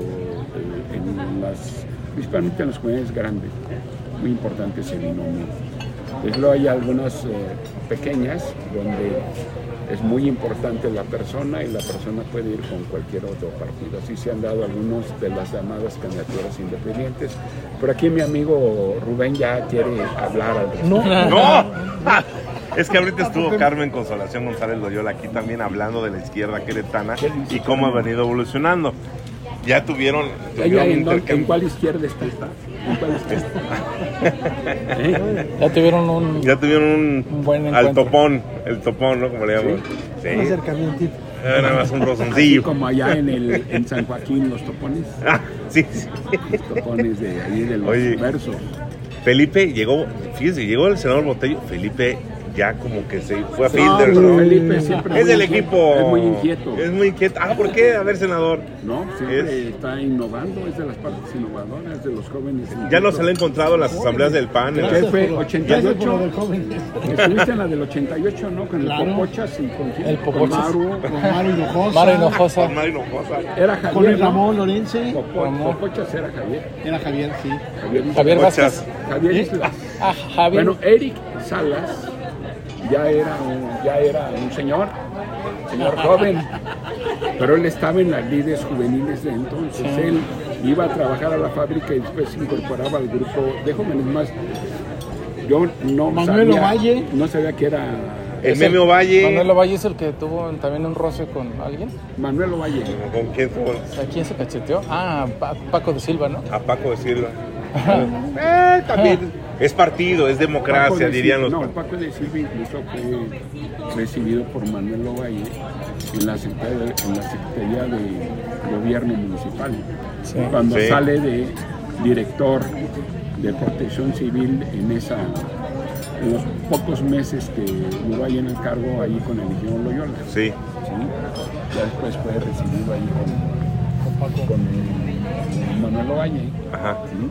eh, en las, principalmente en las comunidades grandes, muy importante ese binomio. Pues luego hay algunas eh, pequeñas donde es muy importante la persona y la persona puede ir con cualquier otro partido. Así se han dado algunos de las llamadas candidaturas independientes. Por aquí mi amigo Rubén ya quiere hablar al respecto. ¡No! Es que ahorita estuvo Carmen Consolación González Loyola aquí también hablando de la izquierda queretana y cómo ha venido evolucionando. Ya tuvieron, tuvieron en, dónde- en intercambio. cuál izquierda está? ¿En cuál izquierda? ¿Eh? Ya tuvieron un... Ya tuvieron un, Un buen al topón, el topón, ¿no? Como le llaman. Sí. Un acercamiento. Eh, Nada más un Así rozoncillo. como allá en, el, en San Joaquín los topones, Ah, sí, sí. los topones de ahí de los Oye. versos. Felipe llegó, fíjese, llegó el senador Botello. Felipe ya como que se fue a Fielder, pero ¿no? Felipe siempre Es del equipo. Es muy inquieto. Es muy inquieto. Ah, ¿por qué? A ver, senador. No, siempre Es- está innovando, es de las partes innovadoras de los jóvenes. Ya no se le ha encontrado en las asambleas del PAN. ¿Qué las- fue? Gracias por 88. lo del joven. Estuviste en la del 88, ¿no? Con Claro. el Popochas y con quién? El Con Popochas. Maru. Con Mario Hinojosa. Mara Hinojosa. Con Hinojosa. Era Con Javier. el ¿no? Ramón Ramón. Popochas era Javier. Era Javier, sí. Javier, Javier. Vázquez. Javier ¿Eh? Islas. Ah, Javier. Bueno, Eric Salas ya era un, ya era un señor, señor joven, pero él estaba en las líderes juveniles de entonces. Él iba a trabajar a la fábrica y después se incorporaba al grupo de jóvenes más. Yo no Manuel sabía, Ovalle. no sabía que era El Es Meme Ovalle. Manuel Ovalle es el que tuvo también un roce con alguien. Manuel Ovalle. ¿Con quién? Con- ¿A quién se cacheteó? Ah, Pa- Paco de Silva, ¿no? a Paco de Silva. Eh, también es partido, es democracia, de dirían los. No, Paco de Silva incluso fue recibido por Manuel Ovalle en la Secretaría, en la Secretaría de Gobierno Municipal. Sí. Cuando Sí. sale de director de protección civil en esa en los pocos meses que duró ahí en el cargo ahí con el ingeniero Loyola. Sí. ¿sí? Ya después fue recibido ahí con, con Manuel Ovalle. Ajá. ¿sí?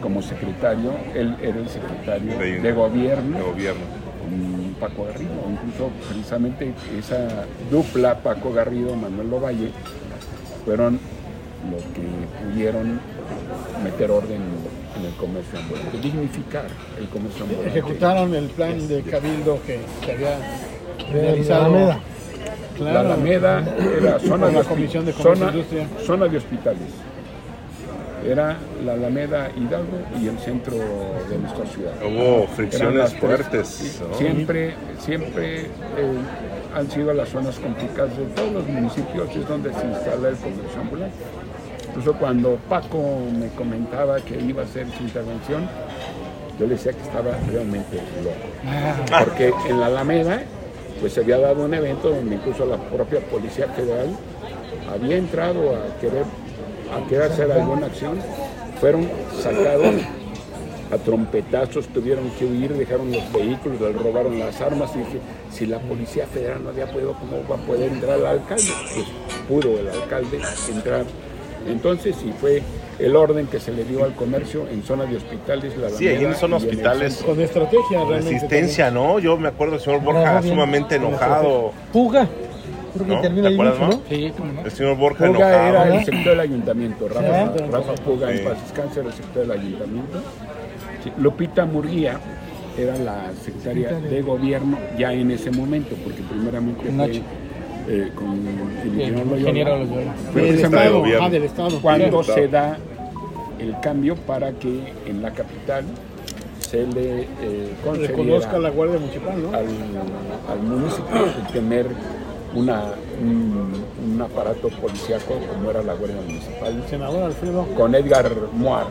Como secretario, él era el secretario De- de, gobierno De gobierno. con Paco Garrido, incluso precisamente esa dupla Paco Garrido, Manuel Ovalle, fueron los que pudieron meter orden en el comercio ambulante, dignificar el comercio ambulante. Ejecutaron el plan de cabildo que se había realizado. Alameda. La Claro. Alameda era zona de, la Comisión de zona, e Industria. zona de hospitales. Era la Alameda Hidalgo y el centro de nuestra ciudad. Hubo fricciones fuertes. ¿no? Siempre, siempre eh, han sido las zonas complicadas de todos los municipios, es donde se instala el comercio ambulante. Incluso cuando Paco me comentaba que iba a hacer su intervención, yo le decía que estaba realmente loco. Porque en la Alameda, pues se había dado un evento donde incluso la propia Policía Federal había entrado a querer, a querer hacer alguna acción, fueron sacados a trompetazos, tuvieron que huir, dejaron los vehículos, les robaron las armas y dije, si la Policía Federal no había podido, ¿cómo va a poder entrar el alcalde? Pues pudo el alcalde entrar. Entonces sí fue el orden que se le dio al comercio en zona de hospitales. La Sí, ahí en el hospitales. centro. Con estrategia realmente. Resistencia, ¿no? Yo me acuerdo del señor Borja Bravo, sumamente enojado. Puga. Creo que ¿No? termina ¿Te acuerdas, mucho, no? Sí, cómo no. El señor Borja Puga era el sector del ayuntamiento, Rafa, Sí. Rafa Puga Sí. en paz descanse, era el sector del ayuntamiento. Sí, Lupita Murguía era la secretaria de gobierno ya en ese momento, porque primeramente fue Nacho. eh, con el ingeniero Loyola. ingeniero Loyola. Fue Del Estado, gobierno. ah, del Estado. cuando Claro. se da el cambio para que en la capital se le eh, Reconozca la Guardia Municipal, ¿no? al, al municipio el tener una, un, un aparato policíaco como era la Guardia Municipal, El senador Alfredo. con Edgar Moar.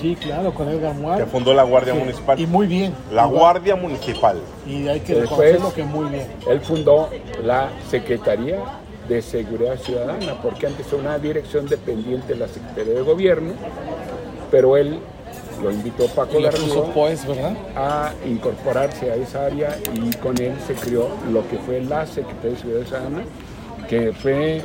Sí, claro, con Edgar Que Muar. fundó la Guardia Municipal. Y muy bien. La Guardia Municipal. Y hay que Después- reconocerlo que muy bien. Él fundó la Secretaría de Seguridad Ciudadana, porque antes era una dirección dependiente de la Secretaría de Gobierno, pero él lo invitó Paco Y le puso Garrido pues, ¿verdad? a incorporarse a esa área y con él se creó lo que fue la Secretaría de Seguridad Ciudadana, que fue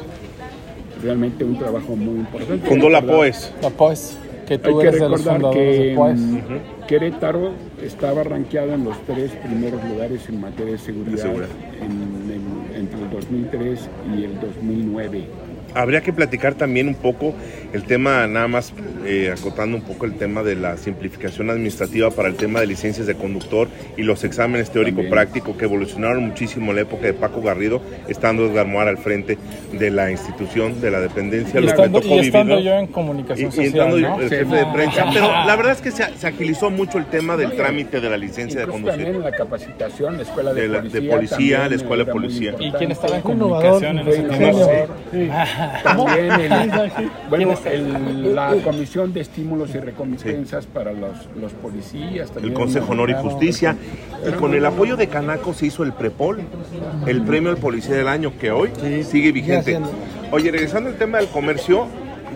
realmente un trabajo muy importante. Fundó la POES. La pues, que Hay tú que eres de los recordar que de mm, Querétaro estaba rankeado en los tres primeros lugares en materia de seguridad, De seguridad. en- en- entre el 2003 y el 2009. Habría que platicar también un poco el tema, nada más eh, acotando un poco el tema de la simplificación administrativa para el tema de licencias de conductor y los exámenes teórico-práctico que evolucionaron muchísimo en la época de Paco Garrido, estando Edgar Moar al frente de la institución, de la dependencia. Y Lo que estando, me tocó y estando yo en Y, comunicación y social, entrando ¿no? el Sí. jefe de prensa, pero la verdad es que se, se agilizó mucho el tema del trámite de la licencia de conducir. también la capacitación, la escuela de, De la- de policía. policía, también la escuela de policía. ¿Y quién estaba en comunicación en ese tiempo? También el- bueno, el- la Comisión de Estímulos y Recompensas para los, los policías. el También Consejo Honor y. Justicia. Y con el apoyo de Canaco se hizo el Prepol, el premio al policía del año, que hoy sigue vigente. Oye, regresando al tema del comercio,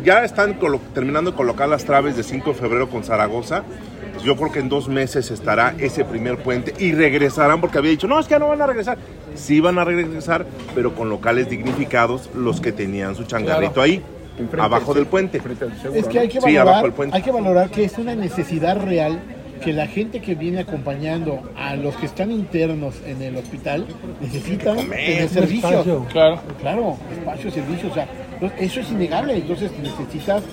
ya están colo- terminando de colocar las traves de 5 de febrero con Zaragoza. Yo creo que en dos meses estará ese primer puente y regresarán porque había dicho, no, es que no van a regresar. Sí van a regresar, pero con locales dignificados, los que tenían su changarrito Claro. ahí, Enfrente abajo del- del puente. frente al seguro, Es que hay que Sí, abajo valorar, del puente. hay que valorar que es una necesidad real que la gente que viene acompañando a los que están internos en el hospital necesitan tener servicios. espacio. Claro. Claro, espacio, servicio, o sea, eso es innegable, entonces necesitas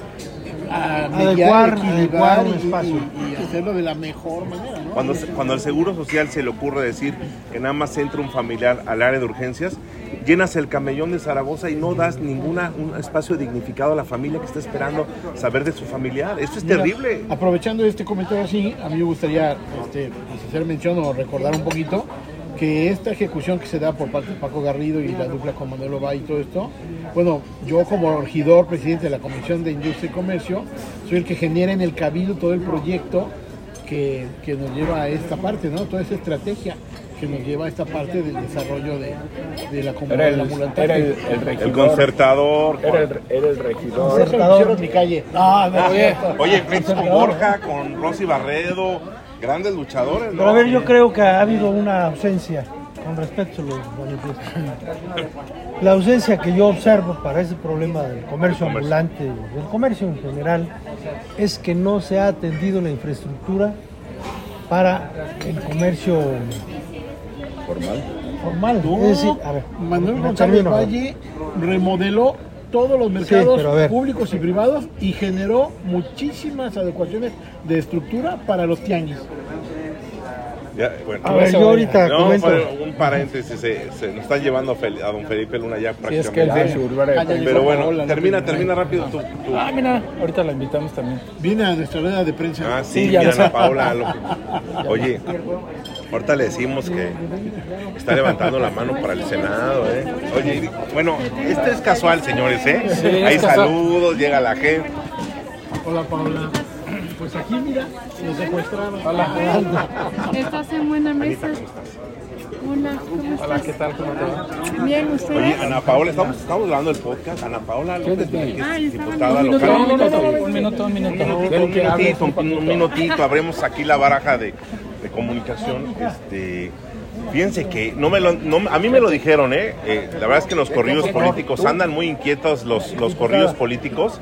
ah, Adecuar- mediar, adecuar un y- espacio. y, y hacerlo de la mejor manera, ¿no? Cuando, se- cuando al Seguro Social se le ocurre decir que nada más entra un familiar al área de urgencias, llenas el camellón de Zaragoza y no das ningún espacio dignificado a la familia que está esperando saber de su familiar. Eso es Mira, terrible. Aprovechando este comentario así, a mí me gustaría este, pues, hacer mención o recordar un poquito que esta ejecución que se da por parte de Paco Garrido y la dupla con Manuel Oba y todo esto, bueno, yo como regidor, presidente de la Comisión de Industria y Comercio, soy el que genera en el Cabildo todo el proyecto que, que nos lleva a esta parte, ¿no? Toda esa estrategia que nos lleva a esta parte del desarrollo de, de la comunidad Era el, ambulante. era el, el regidor. El concertador. Era el, era el regidor. Pusieron mi calle. No, no, Oye, no. oye, frente con Borja, con Rosy Barredo, grandes luchadores, ¿no? Pero a ver, yo creo que ha habido una ausencia, con respeto se lo manifiesto. La ausencia que yo observo para ese problema del comercio ambulante, del comercio en general, es que no se ha atendido la infraestructura para el comercio Formal. formal. No, Es decir, a ver, Manuel González. Valle remodeló todos los mercados ver. públicos y privados y generó muchísimas adecuaciones de estructura para los tianguis. Ya, bueno. A ver, yo ahorita No, comento. un paréntesis, se, se nos están llevando a, don Felipe Luna ya Sí, es que él prácticamente. de Ah, Pero bueno, Paola, ¿no? termina, termina rápido tu, tu- Ah, mira, ahorita la invitamos también. Viene a nuestra rueda de prensa. Ah, sí, Sí, ya mira. Ana Paula. lo que- Oye, ahorita le decimos que está levantando la mano para el Senado, ¿eh? Oye, bueno, este es casual, señores, ¿eh? Sí, es Hay casual. saludos, llega la gente. Hola Paula. Pues aquí mira, nos secuestraron. ¿Estás en buena mesa? Hola, ¿cómo estás? Hola, ¿qué tal? ¿Cómo te va? Bien, Oye, ¿ustedes? Ana Paula, estamos, estamos grabando el podcast. Ana Paula López, que es Ay, estaban diputada un local. Un minuto, un minuto, un minuto. Un minutito, un minutito, un, un minutito, abrimos aquí la baraja de, de comunicación. Este, fíjense que no me lo, no- a mí me lo dijeron, ¿eh? Eh, La verdad es que los corridos políticos andan muy inquietos los, los corridos políticos.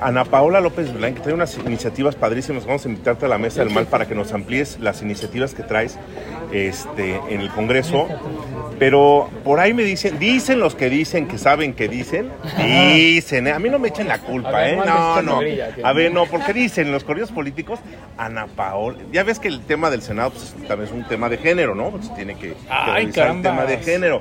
Ana Paola López Blanc, que trae unas iniciativas padrísimas. Vamos a invitarte a la mesa del mal para que nos amplíes las iniciativas que traes este, en el Congreso. Pero por ahí me dicen, dicen los que dicen que saben que dicen, dicen, ¿eh? a mí no me echen la culpa, ver, ¿eh? no No, A ver, no, porque dicen los corridos políticos, Ana Paola, ya ves que el tema del Senado pues, también es un tema de género, ¿no? Pues tiene que, que Ay, revisar el tema de género.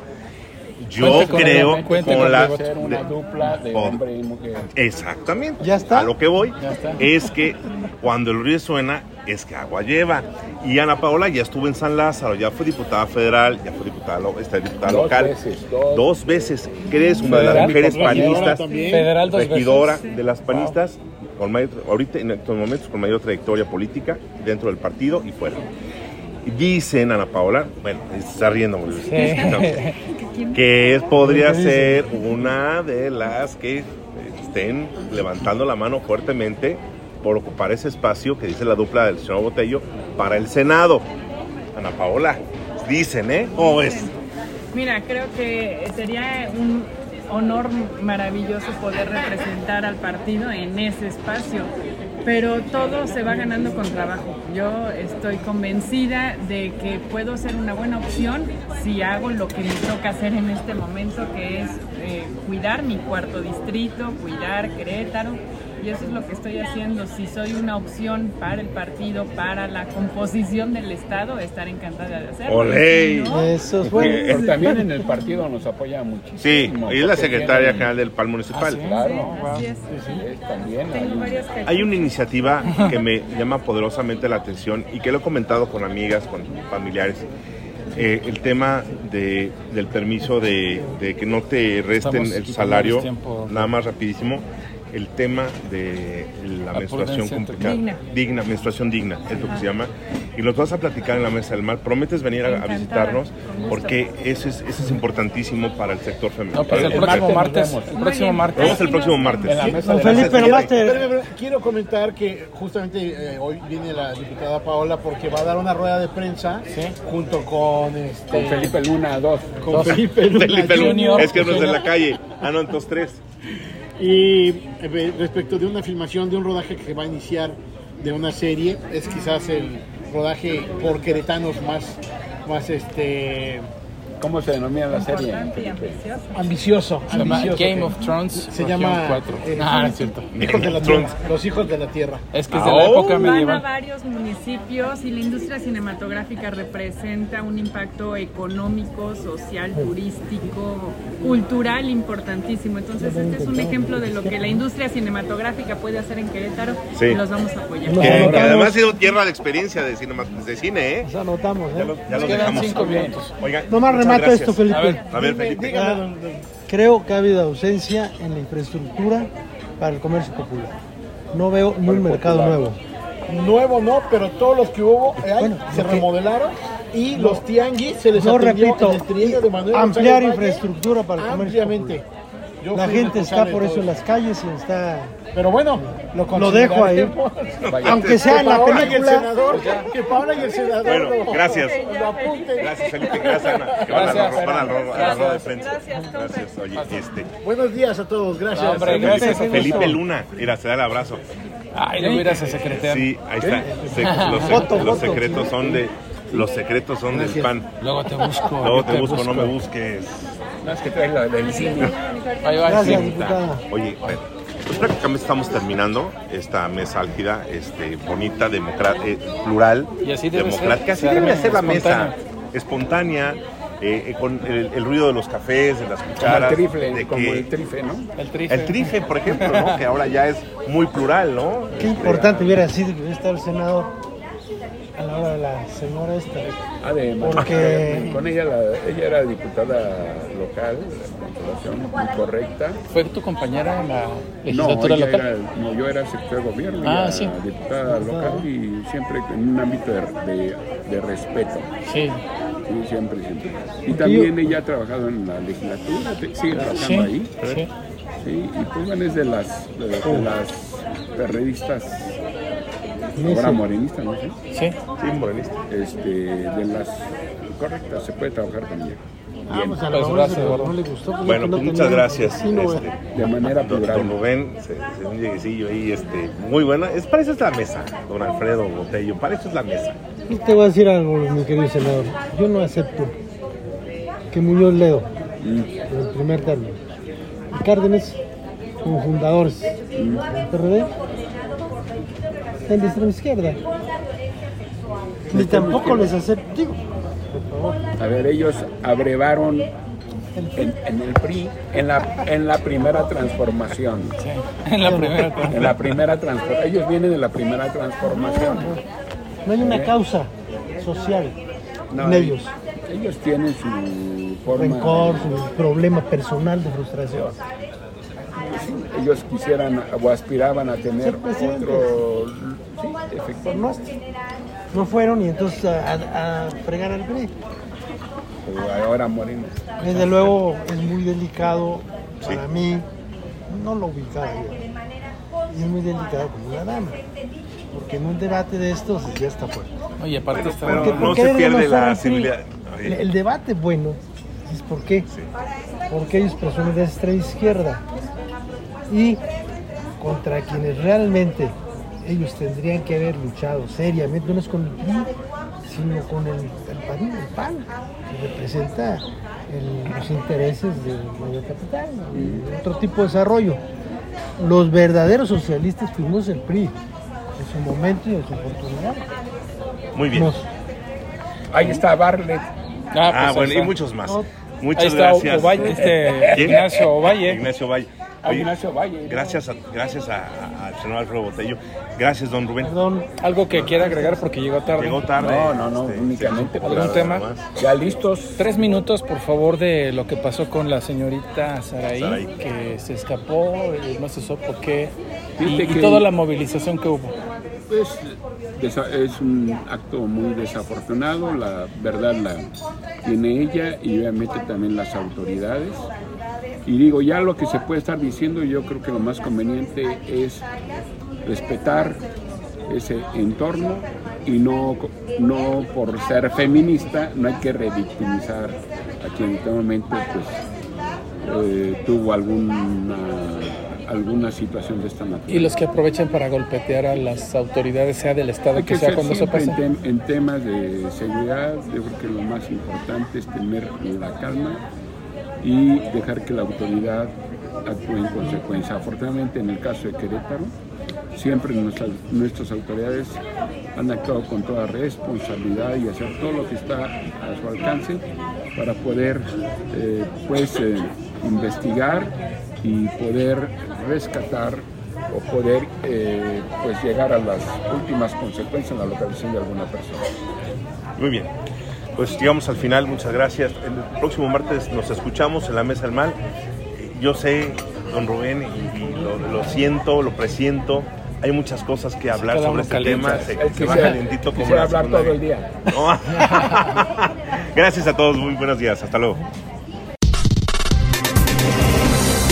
Yo Cuente creo con con la... Ser una dupla de hombre y mujer. Exactamente. ¿Ya está? A lo que voy está. es que cuando el río suena, es que agua lleva. Y Ana Paola ya estuvo en San Lázaro, ya fue diputada federal, ya fue diputada, esta diputada Dos local. veces, dos. Dos veces. ¿Crees una de las mujeres panistas? Federal dos regidora veces. de las panistas, con mayor- ahorita en estos momentos con mayor trayectoria política dentro del partido y fuera. Dicen Ana Paola, bueno, se está riendo, muy bien. No, que podría ser una de las que estén levantando la mano fuertemente por ocupar ese espacio que dice la dupla del señor Botello para el Senado. Ana Paola, dicen, ¿eh? ¿Cómo es? Mira, creo que sería un honor maravilloso poder representar al partido en ese espacio, pero todo se va ganando con trabajo. Yo estoy convencida de que puedo ser una buena opción si hago lo que me toca hacer en este momento, que es eh, cuidar mi cuarto distrito, cuidar Querétaro. Y eso es lo que estoy haciendo. Si soy una opción para el partido, para la composición del Estado, estar encantada de hacerlo. Olé. Si no, Eso es Porque- bueno. Pero también en el partido nos apoya muchísimo. Sí, y es la porque secretaria tienen- general del PAL Ah, municipal. sí, claro. Así es. Es también. Tengo hay- varias cajitas. Hay una iniciativa que me llama poderosamente la atención y que lo he comentado con amigas, con familiares. Eh, el tema de, del permiso de, de que no te resten Estamos el salario, tiempo. nada más rapidísimo. El tema de la, La menstruación complicada. Digna. Digna, menstruación digna, es lo que se llama. Y nos vas a platicar en la mesa del mal. ¿Prometes venir a, a visitarnos? Porque eso es, eso es importantísimo para el sector femenino. No, pues el Para próximo sector- martes. El próximo martes. Nos vemos el próximo martes. En la mesa la Felipe, mesa. nomás te- Quiero comentar que justamente eh, hoy viene la diputada Paola porque va a dar una rueda de prensa Sí. junto con este Con Felipe Luna, dos. con Dos. Felipe Luna Felipe Luna. Junior. Es que no es de la calle. Ah, no, entonces tres. Y eh, respecto de una filmación de un rodaje que se va a iniciar de una serie, es quizás el rodaje por queretanos más, más este ¿Cómo se denomina la serie? Importante y ambicioso. ambicioso. Se llama ambicioso, Game of Thrones. se llama cuatro. eh, Ah, no es cierto. Hijos de la tierra, los hijos de la tierra. Es que es de Ah, la oh. época Van a medieval. varios municipios y la industria cinematográfica representa un impacto económico, social, turístico, cultural importantísimo. Entonces este es un ejemplo de lo que la industria cinematográfica puede hacer en Querétaro Sí. y los vamos a apoyar. Que, además ha sido tierra de experiencia de, cinema- de cine, ¿eh? Nos anotamos, Ya ¿eh? lo, ya Nos lo quedan dejamos. cinco minutos. Oigan, Nomás muchas gracias. esto, Felipe. A ver. A ver, Felipe. dígame, Ah, Creo que ha habido ausencia en la infraestructura para el comercio popular. No veo ni un mercado nuevo. Nuevo no, pero todos los que hubo eh, Bueno, se que- remodelaron y los tianguis se les No repito, en el trienio de Manuel ampliar Valle infraestructura para el comercio ampliamente. Yo La gente está por eso en las calles y está... Pero bueno, lo, Lo dejo ahí. Aunque sea en la Paola y el senador, que Paola y el senador Bueno, gracias. lo apunten. Gracias, Felipe. Gracias, Ana. Que van a la- Gracias, a a Gracias. de prensa. Gracias, Gracias. Oye, este. Buenos días a todos, gracias. No, hombre, Felipe, gracias, Felipe. Luna. Mira, se da el abrazo. Ay, no hubiera ese secretario. Sí, ahí está. Se- los, Foto, los foto. secretos son de. Los secretos son del pan. Luego te busco. Luego yo te busco, no me busques. No, es que traes la del cine. Bye, bye. Gracias. Oye, bueno, pues prácticamente estamos terminando esta mesa álgida, este, bonita, eh, plural, Y así debe democrática. ser, Así debe ser la mesa, espontánea. eh, eh, con el, el ruido de los cafés, de las Como cucharas. el trifle, de como que- el trife, ¿no? El trife. el trife, por ejemplo, ¿no? que ahora ya es muy plural, ¿no? Qué Este, importante hubiera sido que hubiera estado el senador la hora de la señora esta. Ah, de Porque- Con ella, la- ella era diputada local, la correcta. ¿Fue tu compañera en la No, legislatura ella local? era- no, yo era secretario de gobierno, Ah, sí. diputada local y siempre en un ámbito de, de- de respeto. Sí. Sí, siempre, siempre. Y también ella ha trabajado en la legislatura, sigue trabajando Sí. ahí. sí. Sí, y pues bueno, es de las, de, de las perredistas, ahora morenistas, no Sí. Sí, morenista. este, de las correctas, se puede trabajar con ella. Ah, pues a Pues gracias, no, le gustó. pues, Bueno, no pues muchas gracias. este, De manera Don, plural. don Rubén, se, se un lleguecillo ahí, este, muy buena. Es, para eso es la mesa, don Alfredo Botello, para eso es la mesa. Y te voy a decir algo, mi querido senador. Yo no acepto que Muñoz Ledo, Mm. en el primer término, y Cárdenas, como fundadores del PRD, estén de extrema izquierda. Ni tampoco les acepto, digo, por favor. A ver, ellos abrevaron en, en el PRI, en la, en la primera transformación. En la primera. En la primera transformación. Ellos vienen de la primera transformación. No hay una causa social No, en ellos. Ellos tienen su forma. Rencor, su problema personal de frustración. Ellos quisieran o aspiraban a tener presidentes. otro. Sí, efectivamente. No fueron y entonces a, a- a fregar al PRI. Ahora Moreno. Desde luego es muy delicado para mí, no lo ubicaba yo, y es muy delicado como una dama, porque en un debate de estos ya está fuerte. Oye, aparte está. pero- Porque, no ¿por qué se pierde la civilidad. El, el debate bueno es por qué, porque ellos presumen de extrema izquierda y contra quienes realmente ellos tendrían que haber luchado seriamente, no es con el PRI, sino con el, el PAN, el PAN, que representa el- los intereses del medio capital y otro tipo de desarrollo. Los verdaderos socialistas fuimos el PRI, en su momento y en su oportunidad. Muy bien. Nos- Ahí está Barlet. Ah, Ah, pues bueno, ahí y muchos más. No. Ahí Muchas está gracias. Ovalle, este. Ignacio Ovalle. Ignacio Valle. Oye, Ignacio Valle. Gracias, a, gracias a- a- al senador Alfredo Botello. Gracias, don Rubén. Perdón, Algo que quiera agregar porque llegó tarde. Llegó tarde. No, no, no, Este, únicamente sí, ¿Algún tema? más. Ya listos. Tres minutos, por favor, de lo que pasó con la señorita Saraí, Saraí. que se escapó, eh, no se supo por qué, y, y que- toda la movilización que hubo. Pues es un acto muy desafortunado, la verdad la tiene ella y obviamente también las autoridades. Y digo, ya lo que se puede estar diciendo, yo creo que lo más conveniente es respetar ese entorno y no, no por ser feminista, no hay que revictimizar a quien en este momento pues, eh, tuvo alguna, alguna situación de esta naturaleza. Y los que aprovechan para golpetear a las autoridades, sea del Estado Hay que que sea cuando eso siempre pasa. en, tem- en temas de seguridad, yo creo que lo más importante es tener la calma y dejar que la autoridad actúe en consecuencia. Afortunadamente en el caso de Querétaro, siempre nuestras, autoridades han actuado con toda responsabilidad y hacer todo lo que está a su alcance para poder eh, pues, eh, investigar y poder rescatar o poder eh, pues llegar a las últimas consecuencias en la localización de alguna persona. Muy bien. Pues llegamos al final, muchas gracias. El próximo martes nos escuchamos en la Mesa del Mal. Yo sé, don Rubén, y, y lo, lo siento, lo presiento. Hay muchas cosas que hablar sobre este tema. Se, se va calientito como hablar todo el día. No. Gracias a todos, muy buenos días. Hasta luego.